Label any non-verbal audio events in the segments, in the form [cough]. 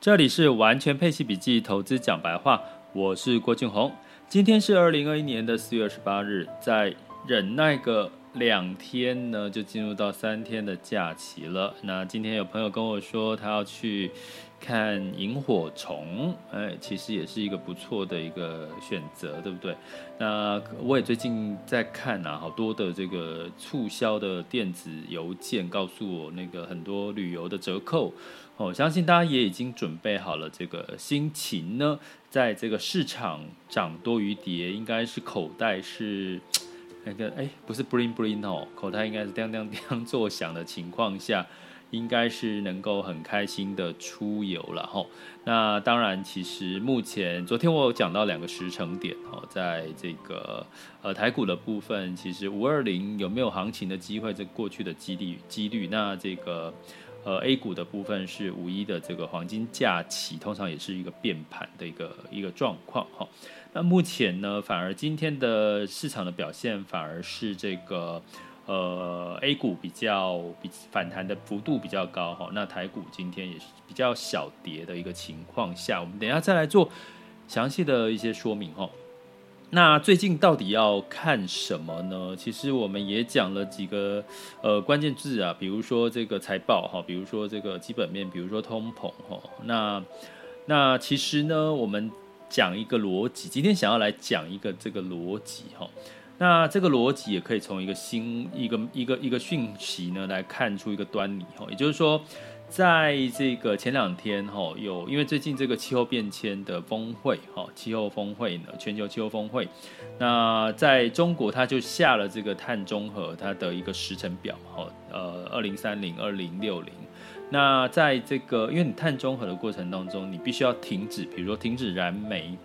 这里是完全配息笔记，投资讲白话，我是郭俊宏。今天是二零二一年的四月二十八日，在忍耐个两天呢，就进入到三天的假期了。那今天有朋友跟我说，他要去看萤火虫，哎，其实也是一个不错的一个选择，对不对？那我也最近在看啊，好多的这个促销的电子邮件，告诉我那个很多旅游的折扣。我、相信大家也已经准备好了这个心情呢，在这个市场涨多于跌，应该是口袋是 [tsk] 那个哎，不是 bling bling 哦，口袋应该是叮叮叮作响的情况下，应该是能够很开心的出游了哈、那当然，其实目前昨天我有讲到两个时程点哦，在这个呃台股的部分，其实五二零有没有行情的机会？这过去的几率几率，那这个。呃，A 股的部分是五一的这个黄金假期，通常也是一个变盘的一个一个状况哈。那目前呢，反而今天的市场的表现反而是这个呃 A 股比较比反弹的幅度比较高哈。那台股今天也是比较小跌的一个情况下，我们等一下再来做详细的一些说明哈。那最近到底要看什么呢？其实我们也讲了几个呃关键字啊，比如说这个财报哈，比如说这个基本面，比如说通膨哈。那那其实呢，我们讲一个逻辑，今天想要来讲一个这个逻辑哈。那这个逻辑也可以从一个新一个一个一个讯息呢来看出一个端倪哈，也就是说。在这个前两天哈，有因为最近这个气候变迁的峰会哈，气候峰会呢，全球气候峰会，那在中国它就下了这个碳中和它的一个时程表哈，呃，二零三零、二零六零。那在这个因为你碳中和的过程当中，你必须要停止，比如说停止燃煤。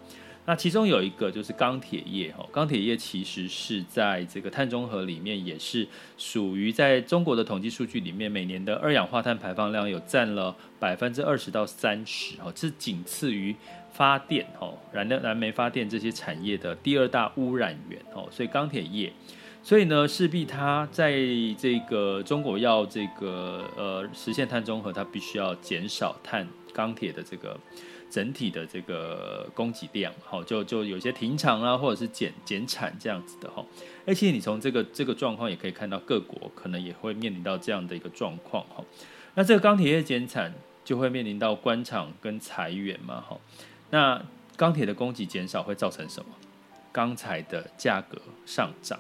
那其中有一个就是钢铁业哈，钢铁业其实是在这个碳中和里面也是属于在中国的统计数据里面，每年的二氧化碳排放量有占了百分之二十到三十哈，是仅次于发电哈，燃料燃煤发电这些产业的第二大污染源哦，所以钢铁业，所以呢势必它在这个中国要这个呃实现碳中和，它必须要减少碳钢铁的这个。整体的这个供给量，好，就就有些停产啊，或者是减减产这样子的哈。而且你从这个这个状况也可以看到，各国可能也会面临到这样的一个状况哈。那这个钢铁业减产，就会面临到关厂跟裁员嘛哈。那钢铁的供给减少会造成什么？钢材的价格上涨。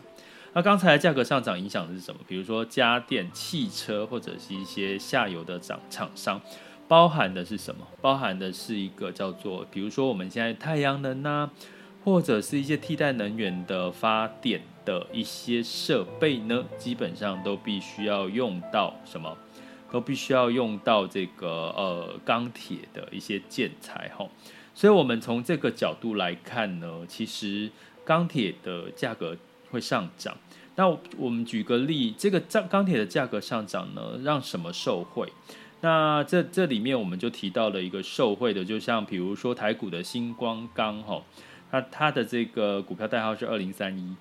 那钢材的价格上涨影响的是什么？比如说家电、汽车或者是一些下游的厂厂商。包含的是什么？包含的是一个叫做，比如说我们现在太阳能啊，或者是一些替代能源的发电的一些设备呢，基本上都必须要用到什么？都必须要用到这个呃钢铁的一些建材哈。所以，我们从这个角度来看呢，其实钢铁的价格会上涨。那我们举个例，这个钢钢铁的价格上涨呢，让什么受惠？那这这里面我们就提到了一个受惠的，就像比如说台股的星光钢哈，那它的这个股票代号是二零三一，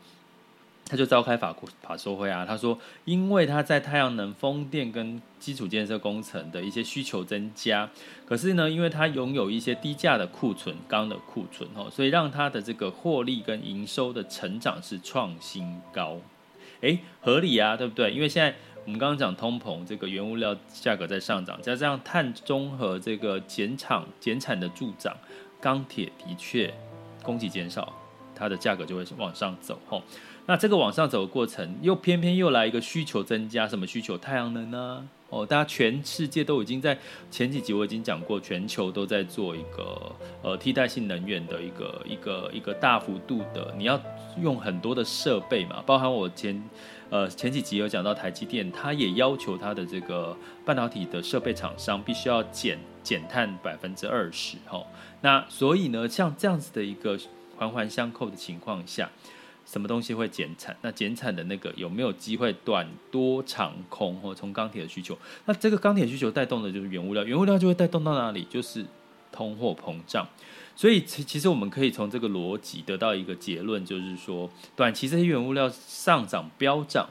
他就召开法法说会啊，他说因为它在太阳能、风电跟基础建设工程的一些需求增加，可是呢，因为它拥有一些低价的库存钢的库存哈，所以让它的这个获利跟营收的成长是创新高，诶，合理啊，对不对？因为现在。我们刚刚讲通膨，这个原物料价格在上涨，加上碳中和这个减产减产的助长，钢铁的确供给减少，它的价格就会往上走吼。那这个往上走的过程，又偏偏又来一个需求增加，什么需求？太阳能呢？哦，大家全世界都已经在前几集我已经讲过，全球都在做一个呃替代性能源的一个一个一个大幅度的，你要用很多的设备嘛，包含我前呃前几集有讲到台积电，它也要求它的这个半导体的设备厂商必须要减减碳百分之二十哈。那所以呢，像这样子的一个环环相扣的情况下。什么东西会减产？那减产的那个有没有机会短多长空？或从钢铁的需求，那这个钢铁需求带动的就是原物料，原物料就会带动到哪里？就是通货膨胀。所以其其实我们可以从这个逻辑得到一个结论，就是说短期这些原物料上涨飙涨。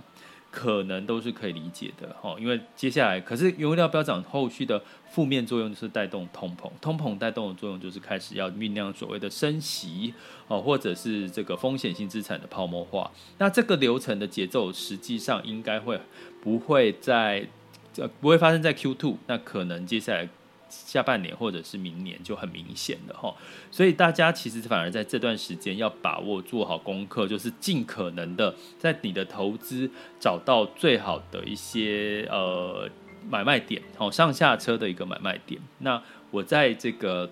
可能都是可以理解的哦，因为接下来可是原物料标涨，后续的负面作用就是带动通膨，通膨带动的作用就是开始要酝酿所谓的升息哦，或者是这个风险性资产的泡沫化。那这个流程的节奏实际上应该会不会在呃不会发生在 Q two，那可能接下来。下半年或者是明年就很明显的哈，所以大家其实反而在这段时间要把握做好功课，就是尽可能的在你的投资找到最好的一些呃买卖点，好上下车的一个买卖点。那我在这个。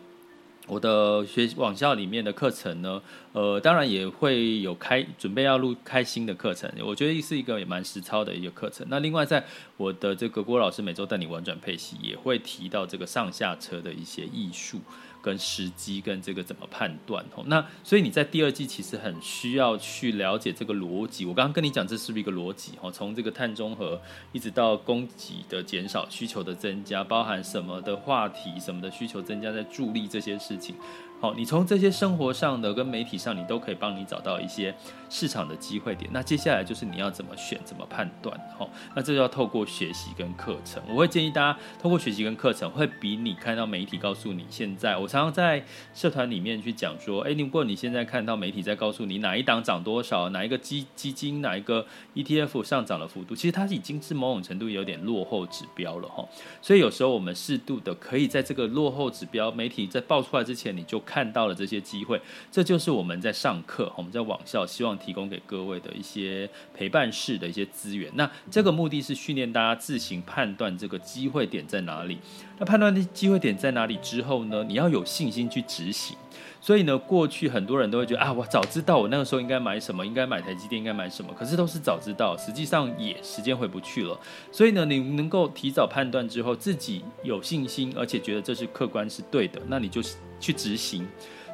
我的学网校里面的课程呢，呃，当然也会有开准备要录开新的课程，我觉得是一个也蛮实操的一个课程。那另外，在我的这个郭老师每周带你玩转配息，也会提到这个上下车的一些艺术。跟时机跟这个怎么判断哦？那所以你在第二季其实很需要去了解这个逻辑。我刚刚跟你讲，这是不是一个逻辑哦？从这个碳中和一直到供给的减少、需求的增加，包含什么的话题、什么的需求增加，在助力这些事情。好，你从这些生活上的跟媒体上，你都可以帮你找到一些市场的机会点。那接下来就是你要怎么选、怎么判断。好，那这就要透过学习跟课程。我会建议大家透过学习跟课程，会比你看到媒体告诉你现在。我常常在社团里面去讲说，哎，如果你现在看到媒体在告诉你哪一档涨多少，哪一个基基金、哪一个 ETF 上涨的幅度，其实它已经是某种程度有点落后指标了哈。所以有时候我们适度的可以在这个落后指标媒体在报出来之前，你就看到了这些机会，这就是我们在上课，我们在网校希望提供给各位的一些陪伴式的一些资源。那这个目的是训练大家自行判断这个机会点在哪里。那判断的机会点在哪里之后呢，你要有信心去执行。所以呢，过去很多人都会觉得啊，我早知道我那个时候应该买什么，应该买台积电，应该买什么。可是都是早知道，实际上也时间回不去了。所以呢，你能够提早判断之后，自己有信心，而且觉得这是客观是对的，那你就去执行。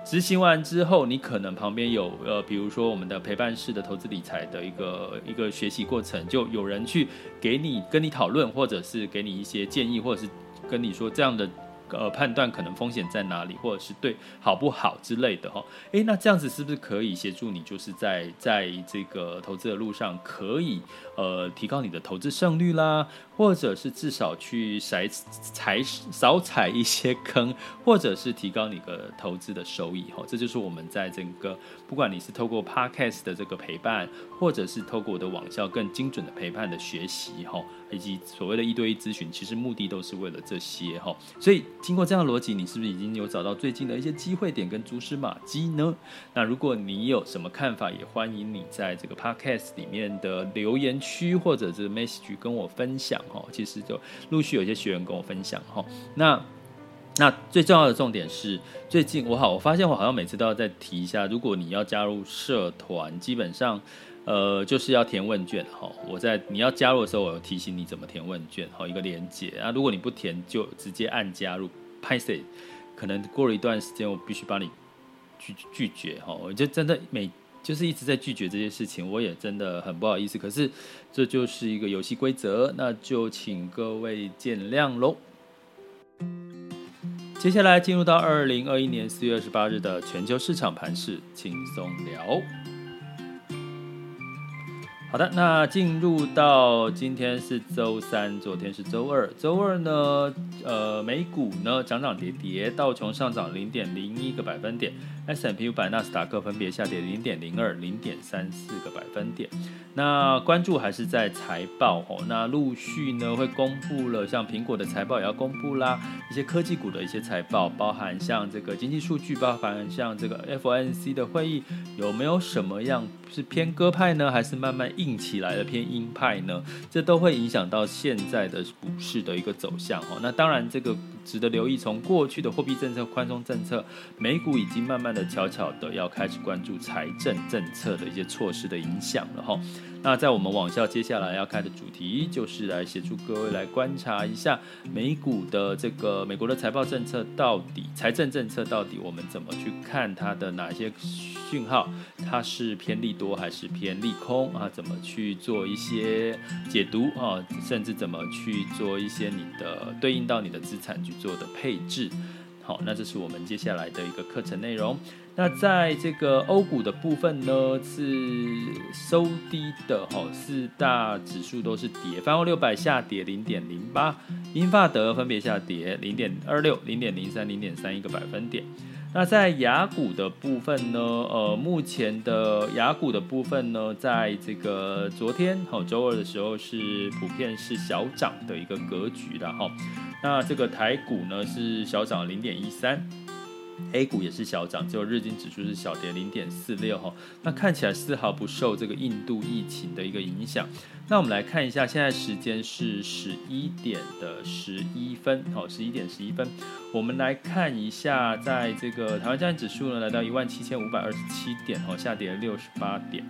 执行完之后，你可能旁边有呃，比如说我们的陪伴式的投资理财的一个一个学习过程，就有人去给你跟你讨论，或者是给你一些建议，或者是跟你说这样的。呃，判断可能风险在哪里，或者是对好不好之类的哈。诶，那这样子是不是可以协助你，就是在在这个投资的路上，可以呃提高你的投资胜率啦，或者是至少去踩踩少踩一些坑，或者是提高你的投资的收益哈。这就是我们在整个不管你是透过 Podcast 的这个陪伴，或者是透过我的网校更精准的陪伴的学习哈，以及所谓的一对一咨询，其实目的都是为了这些哈。所以。经过这样的逻辑，你是不是已经有找到最近的一些机会点跟蛛丝马迹呢？那如果你有什么看法，也欢迎你在这个 podcast 里面的留言区或者是 message 跟我分享哈。其实就陆续有一些学员跟我分享哈。那那最重要的重点是，最近我好，我发现我好像每次都要再提一下，如果你要加入社团，基本上。呃，就是要填问卷哈。我在你要加入的时候，我有提醒你怎么填问卷，好一个连接啊。如果你不填，就直接按加入。拍谢，可能过了一段时间，我必须把你拒拒绝哈。我就真的每就是一直在拒绝这些事情，我也真的很不好意思。可是这就是一个游戏规则，那就请各位见谅喽。接下来进入到二零二一年四月二十八日的全球市场盘势轻松聊。好的，那进入到今天是周三，昨天是周二。周二呢，呃，美股呢涨涨跌跌，道琼上涨零点零一个百分点 S M P 五百、纳斯达克分别下跌零点零二、零点三四个百分点。那关注还是在财报哦，那陆续呢会公布了，像苹果的财报也要公布啦，一些科技股的一些财报，包含像这个经济数据，包含像这个 F N C 的会议有没有什么样是偏鸽派呢，还是慢慢硬起来的偏鹰派呢？这都会影响到现在的股市的一个走向哦。那当然这个。值得留意，从过去的货币政策宽松政策，美股已经慢慢的、悄悄的要开始关注财政政策的一些措施的影响了哈。那在我们网校接下来要开的主题，就是来协助各位来观察一下美股的这个美国的财报政策到底，财政政策到底我们怎么去看它的哪些讯号，它是偏利多还是偏利空啊？怎么去做一些解读啊？甚至怎么去做一些你的对应到你的资产去做的配置？好，那这是我们接下来的一个课程内容。那在这个欧股的部分呢，是收低的哈，四大指数都是跌，泛欧六百下跌零点零八，英发德分别下跌零点二六、零点零三、零点三一个百分点。那在雅股的部分呢，呃，目前的雅股的部分呢，在这个昨天哈周二的时候是普遍是小涨的一个格局的哈。那这个台股呢是小涨零点一三。A 股也是小涨，只有日经指数是小跌零点四六哈，那看起来丝毫不受这个印度疫情的一个影响。那我们来看一下，现在时间是十一点的十一分，好，十一点十一分。我们来看一下，在这个台湾加权指数呢，来到一万七千五百二十七点，哦，下跌六十八点。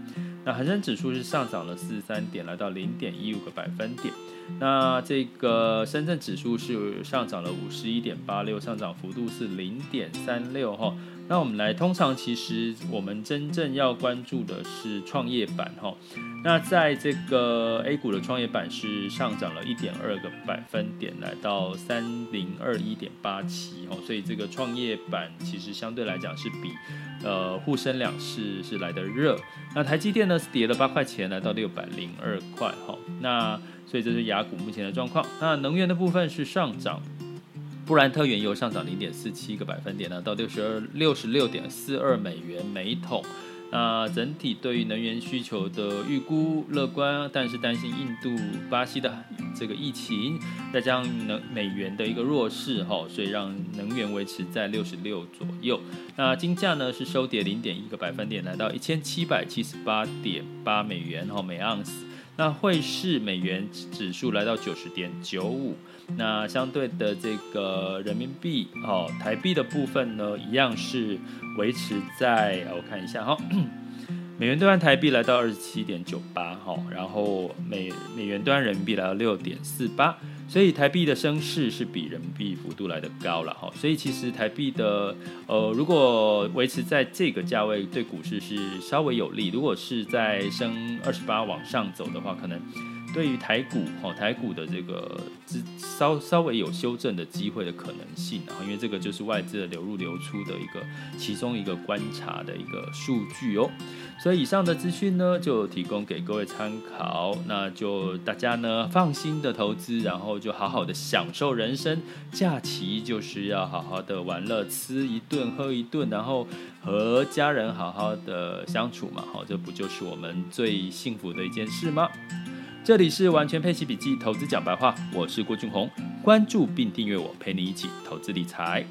那恒生指数是上涨了四十三点，来到零点一五个百分点。那这个深圳指数是上涨了五十一点八六，上涨幅度是零点三六哈。那我们来，通常其实我们真正要关注的是创业板哈。那在这个 A 股的创业板是上涨了一点二个百分点，来到三零二一点八七哈。所以这个创业板其实相对来讲是比呃沪深两市是来得热。那台积电呢是跌了八块钱，来到六百零二块哈。那所以这是雅股目前的状况。那能源的部分是上涨，布兰特原油上涨零点四七个百分点呢，到六十二六十六点四二美元每桶。那整体对于能源需求的预估乐观，但是担心印度、巴西的这个疫情，再加上能美元的一个弱势哈，所以让能源维持在六十六左右。那金价呢是收跌零点一个百分点，来到一千七百七十八点八美元哈每盎司。那汇市美元指数来到九十点九五，那相对的这个人民币哦，台币的部分呢，一样是维持在，我看一下哈，[clears throat] 美元兑换台币来到二十七点九八哈，然后美美元兑换人民币来到六点四八。所以台币的升势是比人民币幅度来的高了哈，所以其实台币的呃，如果维持在这个价位，对股市是稍微有利；如果是在升二十八往上走的话，可能。对于台股，哈台股的这个稍稍微有修正的机会的可能性，然后因为这个就是外资的流入流出的一个其中一个观察的一个数据哦，所以以上的资讯呢就提供给各位参考，那就大家呢放心的投资，然后就好好的享受人生，假期就是要好好的玩乐，吃一顿喝一顿，然后和家人好好的相处嘛，好，这不就是我们最幸福的一件事吗？这里是完全配奇笔记投资讲白话，我是郭俊宏，关注并订阅我，陪你一起投资理财。